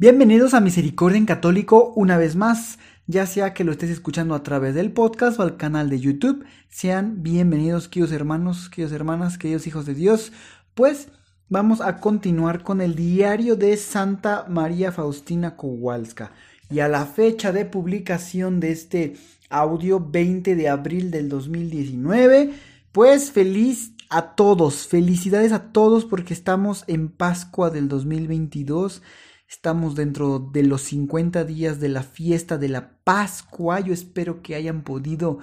Bienvenidos a Misericordia en Católico una vez más, ya sea que lo estés escuchando a través del podcast o al canal de YouTube. Sean bienvenidos, queridos hermanos, queridos hermanas, queridos hijos de Dios. Pues vamos a continuar con el diario de Santa María Faustina Kowalska. Y a la fecha de publicación de este audio 20 de abril del 2019, pues feliz a todos, felicidades a todos porque estamos en Pascua del 2022 Estamos dentro de los 50 días de la fiesta de la Pascua. Yo espero que hayan podido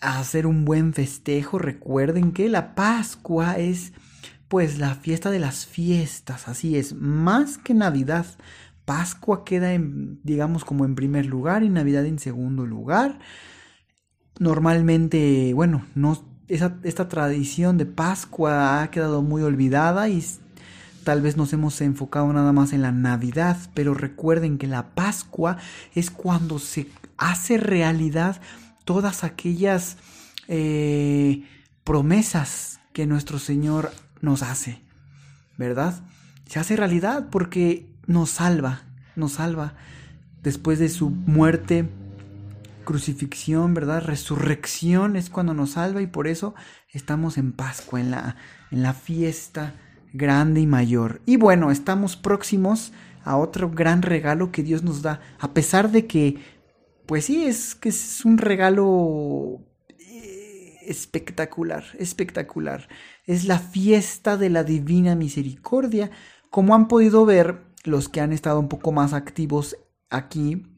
hacer un buen festejo. Recuerden que la Pascua es pues la fiesta de las fiestas. Así es, más que Navidad. Pascua queda en, digamos, como en primer lugar y Navidad en segundo lugar. Normalmente, bueno, no, esa, esta tradición de Pascua ha quedado muy olvidada y Tal vez nos hemos enfocado nada más en la Navidad, pero recuerden que la Pascua es cuando se hace realidad todas aquellas eh, promesas que nuestro Señor nos hace, ¿verdad? Se hace realidad porque nos salva, nos salva después de su muerte, crucifixión, ¿verdad? Resurrección es cuando nos salva y por eso estamos en Pascua, en la, en la fiesta grande y mayor. Y bueno, estamos próximos a otro gran regalo que Dios nos da, a pesar de que, pues sí, es que es un regalo eh, espectacular, espectacular. Es la fiesta de la Divina Misericordia. Como han podido ver los que han estado un poco más activos aquí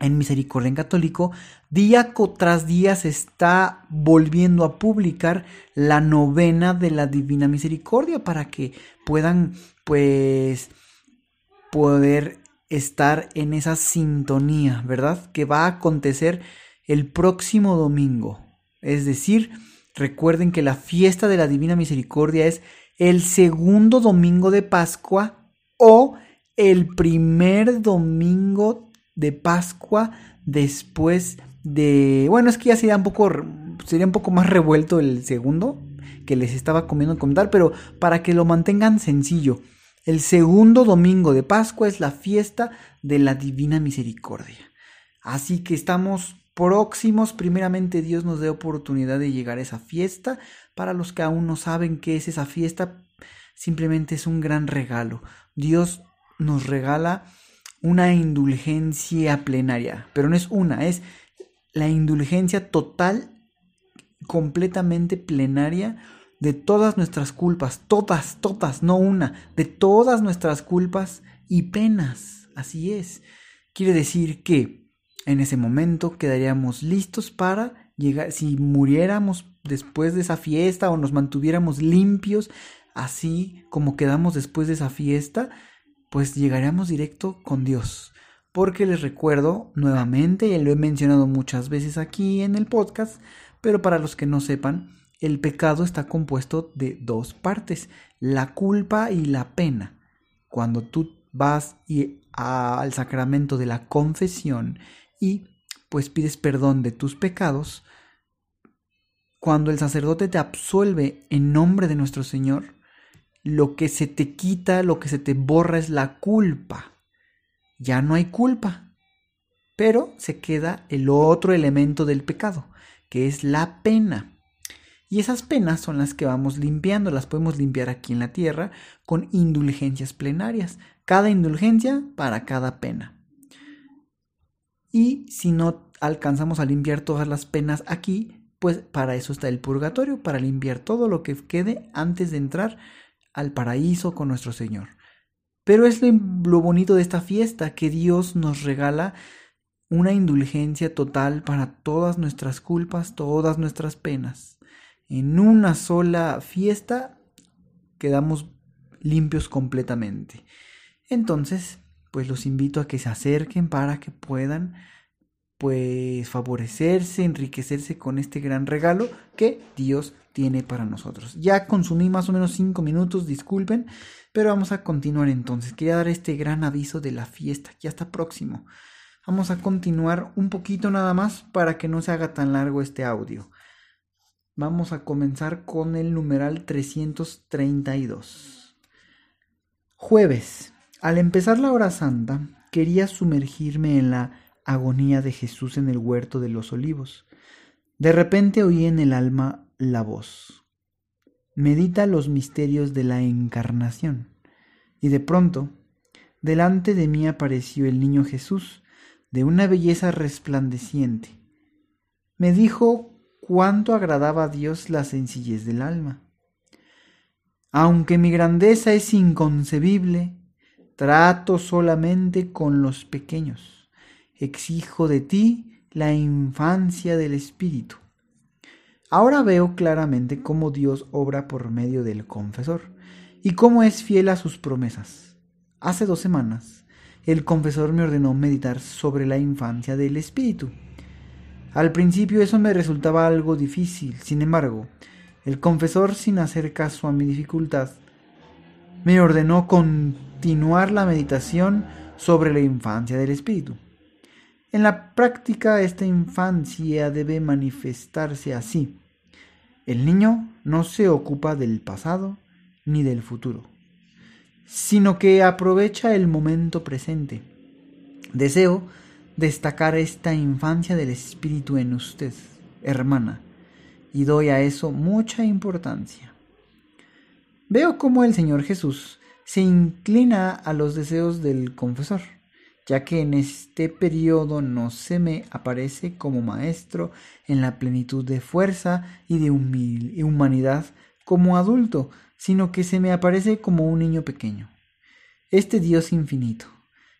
en Misericordia en Católico, día tras día se está volviendo a publicar la novena de la Divina Misericordia para que puedan pues poder estar en esa sintonía, ¿verdad? Que va a acontecer el próximo domingo. Es decir, recuerden que la fiesta de la Divina Misericordia es el segundo domingo de Pascua o el primer domingo de Pascua después de... Bueno, es que ya sería un poco, sería un poco más revuelto el segundo que les estaba comiendo comentar, pero para que lo mantengan sencillo. El segundo domingo de Pascua es la fiesta de la Divina Misericordia. Así que estamos próximos. Primeramente Dios nos dé oportunidad de llegar a esa fiesta. Para los que aún no saben qué es esa fiesta, simplemente es un gran regalo. Dios nos regala una indulgencia plenaria, pero no es una, es la indulgencia total, completamente plenaria de todas nuestras culpas, todas, todas, no una, de todas nuestras culpas y penas. Así es. Quiere decir que en ese momento quedaríamos listos para llegar, si muriéramos después de esa fiesta o nos mantuviéramos limpios, así como quedamos después de esa fiesta, pues llegaremos directo con Dios. Porque les recuerdo nuevamente, y lo he mencionado muchas veces aquí en el podcast, pero para los que no sepan, el pecado está compuesto de dos partes, la culpa y la pena. Cuando tú vas al sacramento de la confesión y pues pides perdón de tus pecados, cuando el sacerdote te absuelve en nombre de nuestro Señor, lo que se te quita, lo que se te borra es la culpa. Ya no hay culpa. Pero se queda el otro elemento del pecado, que es la pena. Y esas penas son las que vamos limpiando, las podemos limpiar aquí en la tierra con indulgencias plenarias. Cada indulgencia para cada pena. Y si no alcanzamos a limpiar todas las penas aquí, pues para eso está el purgatorio, para limpiar todo lo que quede antes de entrar al paraíso con nuestro Señor. Pero es lo, bonito de esta fiesta, que Dios nos regala una indulgencia total para todas nuestras culpas, todas nuestras penas. En una sola fiesta quedamos limpios completamente. Entonces, pues los invito a que se acerquen para que puedan pues favorecerse, enriquecerse con este gran regalo que Dios tiene para nosotros. Ya consumí más o menos cinco minutos, disculpen, pero vamos a continuar entonces. Quería dar este gran aviso de la fiesta, ya está próximo. Vamos a continuar un poquito nada más para que no se haga tan largo este audio. Vamos a comenzar con el numeral 332. Jueves. Al empezar la hora santa, quería sumergirme en la agonía de Jesús en el huerto de los olivos. De repente oí en el alma la voz. Medita los misterios de la encarnación. Y de pronto, delante de mí apareció el niño Jesús, de una belleza resplandeciente. Me dijo cuánto agradaba a Dios la sencillez del alma. Aunque mi grandeza es inconcebible, trato solamente con los pequeños exijo de ti la infancia del Espíritu. Ahora veo claramente cómo Dios obra por medio del confesor y cómo es fiel a sus promesas. Hace dos semanas, el confesor me ordenó meditar sobre la infancia del Espíritu. Al principio eso me resultaba algo difícil, sin embargo, el confesor, sin hacer caso a mi dificultad, me ordenó continuar la meditación sobre la infancia del Espíritu. En la práctica esta infancia debe manifestarse así. El niño no se ocupa del pasado ni del futuro, sino que aprovecha el momento presente. Deseo destacar esta infancia del espíritu en usted, hermana, y doy a eso mucha importancia. Veo cómo el Señor Jesús se inclina a los deseos del confesor ya que en este periodo no se me aparece como maestro en la plenitud de fuerza y de humanidad como adulto, sino que se me aparece como un niño pequeño. Este Dios infinito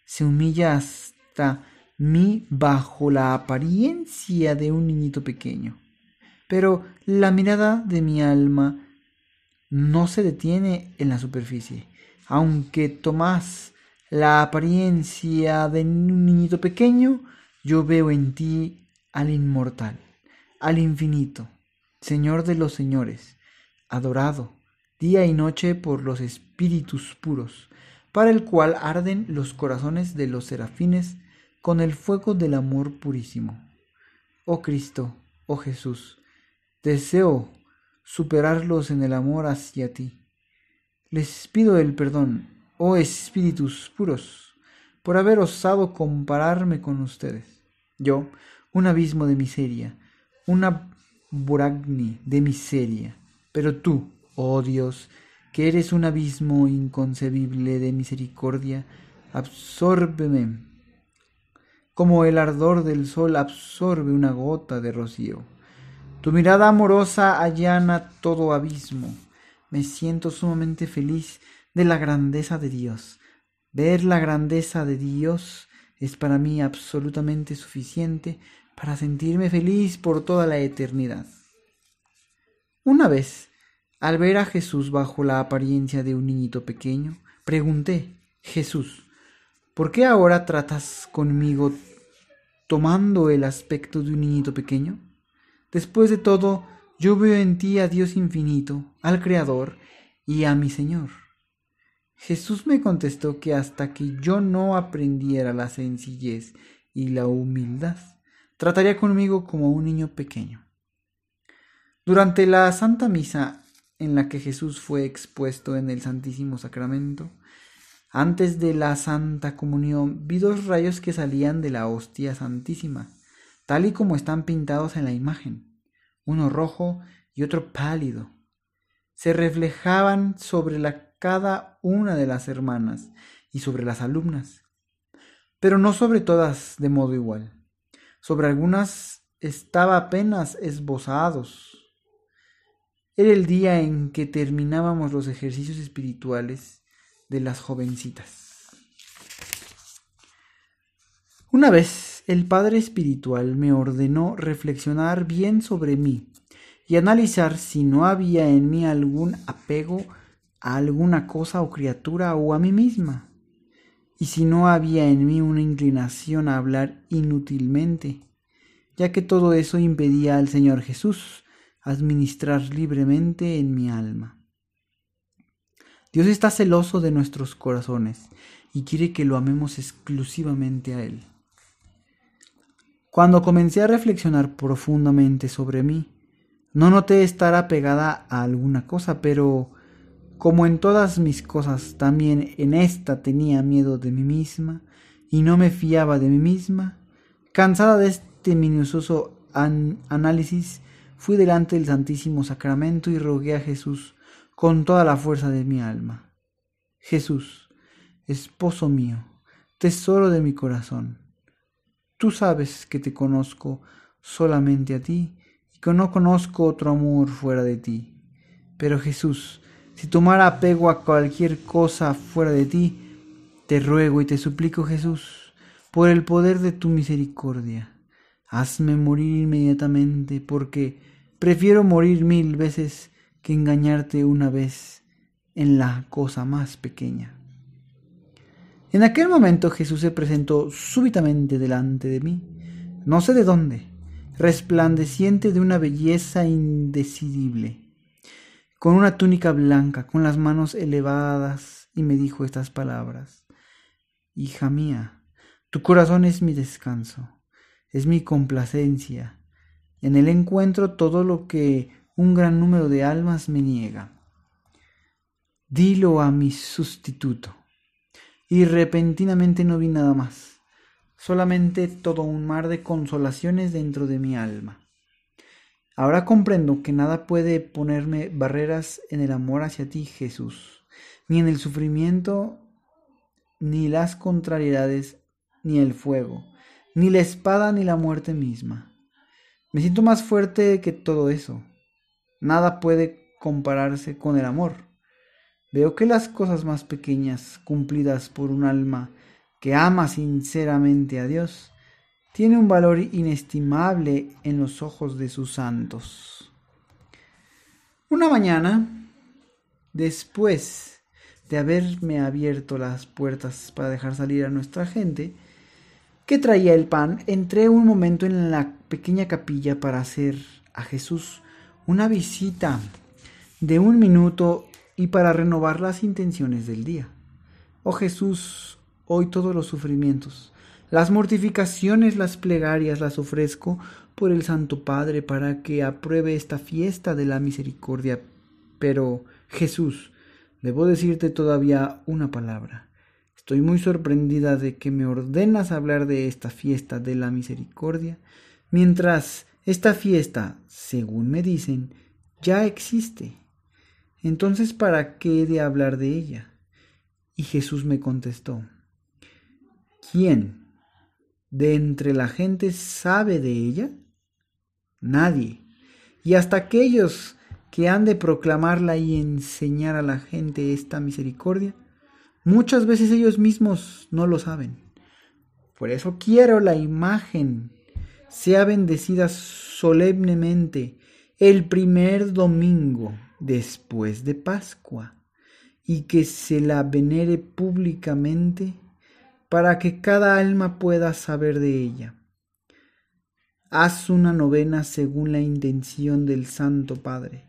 se humilla hasta mí bajo la apariencia de un niñito pequeño. Pero la mirada de mi alma no se detiene en la superficie, aunque Tomás la apariencia de un niñito pequeño, yo veo en ti al inmortal, al infinito, Señor de los señores, adorado día y noche por los espíritus puros, para el cual arden los corazones de los serafines con el fuego del amor purísimo. Oh Cristo, oh Jesús, deseo superarlos en el amor hacia ti. Les pido el perdón oh espíritus puros, por haber osado compararme con ustedes. Yo, un abismo de miseria, una buragni de miseria, pero tú, oh Dios, que eres un abismo inconcebible de misericordia, absórbeme como el ardor del sol absorbe una gota de rocío. Tu mirada amorosa allana todo abismo. Me siento sumamente feliz de la grandeza de Dios. Ver la grandeza de Dios es para mí absolutamente suficiente para sentirme feliz por toda la eternidad. Una vez, al ver a Jesús bajo la apariencia de un niñito pequeño, pregunté, Jesús, ¿por qué ahora tratas conmigo tomando el aspecto de un niñito pequeño? Después de todo, yo veo en ti a Dios infinito, al Creador y a mi Señor. Jesús me contestó que hasta que yo no aprendiera la sencillez y la humildad, trataría conmigo como un niño pequeño. Durante la Santa Misa en la que Jesús fue expuesto en el Santísimo Sacramento, antes de la Santa Comunión vi dos rayos que salían de la hostia santísima, tal y como están pintados en la imagen, uno rojo y otro pálido. Se reflejaban sobre la cada una de las hermanas y sobre las alumnas, pero no sobre todas de modo igual. Sobre algunas estaba apenas esbozados. Era el día en que terminábamos los ejercicios espirituales de las jovencitas. Una vez el Padre Espiritual me ordenó reflexionar bien sobre mí y analizar si no había en mí algún apego a alguna cosa o criatura o a mí misma. y si no había en mí una inclinación a hablar inútilmente, ya que todo eso impedía al Señor Jesús administrar libremente en mi alma. Dios está celoso de nuestros corazones y quiere que lo amemos exclusivamente a Él. Cuando comencé a reflexionar profundamente sobre mí, no noté estar apegada a alguna cosa, pero como en todas mis cosas, también en esta tenía miedo de mí misma y no me fiaba de mí misma, cansada de este minucioso análisis, fui delante del Santísimo Sacramento y rogué a Jesús con toda la fuerza de mi alma. Jesús, esposo mío, tesoro de mi corazón, tú sabes que te conozco solamente a ti y que no conozco otro amor fuera de ti. Pero Jesús, si tomara apego a cualquier cosa fuera de ti, te ruego y te suplico Jesús, por el poder de tu misericordia, hazme morir inmediatamente, porque Prefiero morir mil veces que engañarte una vez en la cosa más pequeña. En aquel momento Jesús se presentó súbitamente delante de mí, no sé de dónde, resplandeciente de una belleza indecidible, con una túnica blanca, con las manos elevadas, y me dijo estas palabras, Hija mía, tu corazón es mi descanso, es mi complacencia, en él encuentro todo lo que un gran número de almas me niega. Dilo a mi sustituto. Y repentinamente no vi nada más, solamente todo un mar de consolaciones dentro de mi alma. Ahora comprendo que nada puede ponerme barreras en el amor hacia ti, Jesús, ni en el sufrimiento, ni las contrariedades, ni el fuego, ni la espada, ni la muerte misma. Me siento más fuerte que todo eso. Nada puede compararse con el amor. Veo que las cosas más pequeñas, cumplidas por un alma que ama sinceramente a Dios, tiene un valor inestimable en los ojos de sus santos. Una mañana, después de haberme abierto las puertas para dejar salir a nuestra gente, que traía el pan, entré un momento en la pequeña capilla para hacer a Jesús una visita de un minuto y para renovar las intenciones del día. Oh Jesús, hoy todos los sufrimientos, las mortificaciones, las plegarias las ofrezco por el Santo Padre para que apruebe esta fiesta de la misericordia. Pero, Jesús, debo decirte todavía una palabra. Estoy muy sorprendida de que me ordenas hablar de esta fiesta de la misericordia, mientras esta fiesta, según me dicen, ya existe. Entonces, ¿para qué he de hablar de ella? Y Jesús me contestó, ¿quién de entre la gente sabe de ella? Nadie. Y hasta aquellos que han de proclamarla y enseñar a la gente esta misericordia, Muchas veces ellos mismos no lo saben. Por eso quiero la imagen sea bendecida solemnemente el primer domingo después de Pascua y que se la venere públicamente para que cada alma pueda saber de ella. Haz una novena según la intención del Santo Padre,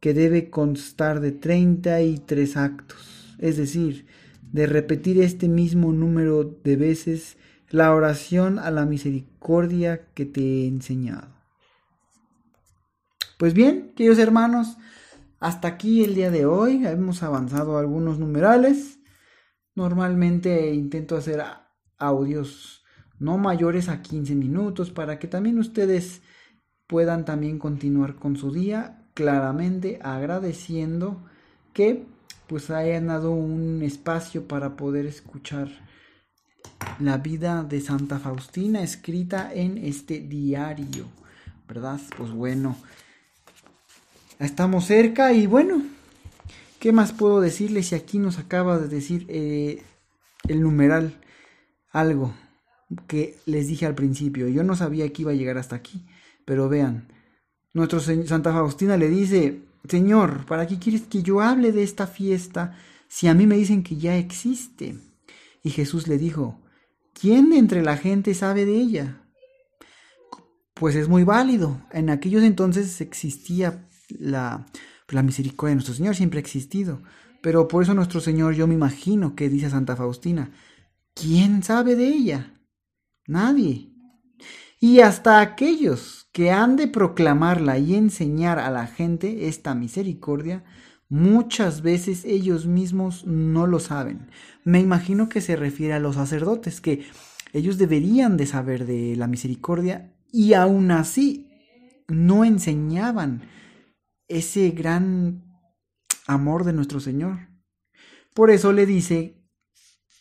que debe constar de treinta y tres actos es decir, de repetir este mismo número de veces la oración a la misericordia que te he enseñado. Pues bien, queridos hermanos, hasta aquí el día de hoy hemos avanzado algunos numerales. Normalmente intento hacer audios no mayores a 15 minutos para que también ustedes puedan también continuar con su día claramente agradeciendo que pues hayan dado un espacio para poder escuchar la vida de Santa Faustina escrita en este diario, ¿verdad? Pues bueno, estamos cerca y bueno, ¿qué más puedo decirles si aquí nos acaba de decir eh, el numeral algo que les dije al principio? Yo no sabía que iba a llegar hasta aquí, pero vean, nuestro Santa Faustina le dice Señor, ¿para qué quieres que yo hable de esta fiesta si a mí me dicen que ya existe? Y Jesús le dijo, ¿quién entre la gente sabe de ella? Pues es muy válido. En aquellos entonces existía la, la misericordia de nuestro Señor, siempre ha existido. Pero por eso nuestro Señor, yo me imagino que dice Santa Faustina, ¿quién sabe de ella? Nadie. Y hasta aquellos que han de proclamarla y enseñar a la gente esta misericordia, muchas veces ellos mismos no lo saben. Me imagino que se refiere a los sacerdotes, que ellos deberían de saber de la misericordia y aún así no enseñaban ese gran amor de nuestro Señor. Por eso le dice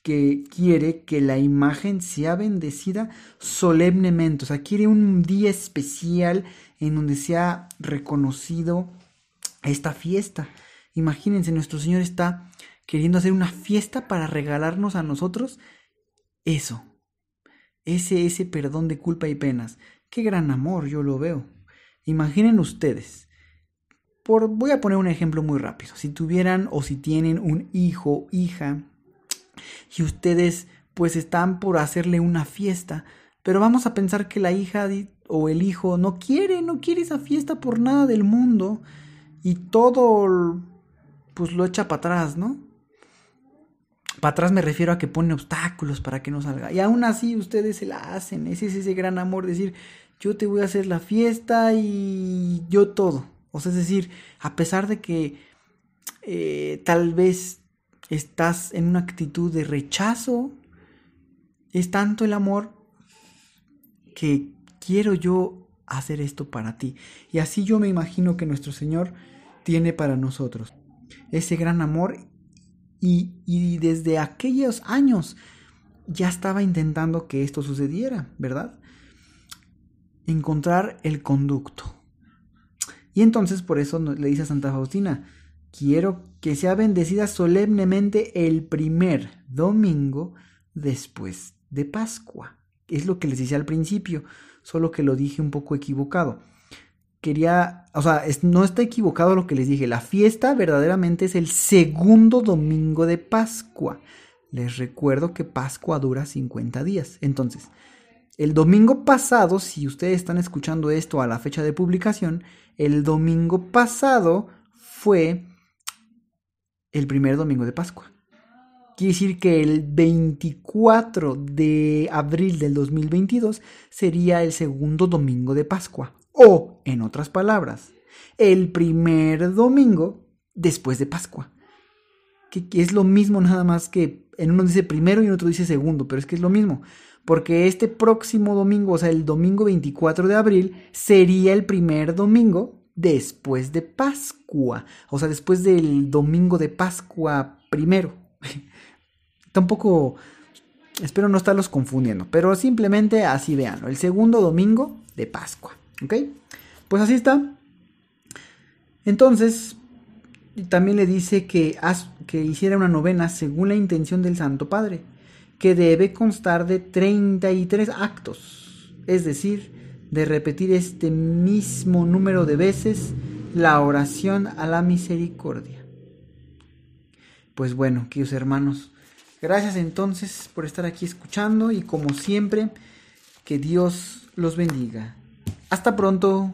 que quiere que la imagen sea bendecida solemnemente, o sea, quiere un día especial en donde sea reconocido esta fiesta. Imagínense, nuestro Señor está queriendo hacer una fiesta para regalarnos a nosotros eso, ese, ese perdón de culpa y penas. Qué gran amor, yo lo veo. Imaginen ustedes. Voy a poner un ejemplo muy rápido. Si tuvieran o si tienen un hijo, hija, y ustedes pues están por hacerle una fiesta, pero vamos a pensar que la hija o el hijo no quiere, no quiere esa fiesta por nada del mundo y todo pues lo echa para atrás, ¿no? Para atrás me refiero a que pone obstáculos para que no salga. Y aún así ustedes se la hacen. Ese es ese gran amor, decir, yo te voy a hacer la fiesta y yo todo. O sea, es decir, a pesar de que eh, tal vez estás en una actitud de rechazo, es tanto el amor que quiero yo hacer esto para ti. Y así yo me imagino que nuestro Señor tiene para nosotros ese gran amor y, y desde aquellos años ya estaba intentando que esto sucediera, ¿verdad? Encontrar el conducto. Y entonces por eso le dice a Santa Faustina, quiero que sea bendecida solemnemente el primer domingo después de Pascua. Es lo que les decía al principio, solo que lo dije un poco equivocado. Quería, o sea, no está equivocado lo que les dije. La fiesta verdaderamente es el segundo domingo de Pascua. Les recuerdo que Pascua dura 50 días. Entonces, el domingo pasado, si ustedes están escuchando esto a la fecha de publicación, el domingo pasado fue el primer domingo de Pascua. Quiere decir que el 24 de abril del 2022 sería el segundo domingo de Pascua. O, en otras palabras, el primer domingo después de Pascua. Que, es lo mismo nada más que en uno dice primero y en otro dice segundo, pero es que es lo mismo. Porque este próximo domingo, o sea, el domingo 24 de abril, sería el primer domingo después de Pascua, o sea, después del domingo de Pascua primero. Tampoco, espero no estarlos confundiendo, pero simplemente así veanlo, el segundo domingo de Pascua, ¿ok? Pues así está. Entonces, también le dice que, que hiciera una novena según la intención del Santo Padre, que debe constar de 33 actos, es decir, de repetir este mismo número de veces la oración a la misericordia. Pues bueno, queridos hermanos, gracias entonces por estar aquí escuchando y como siempre, que Dios los bendiga. Hasta pronto.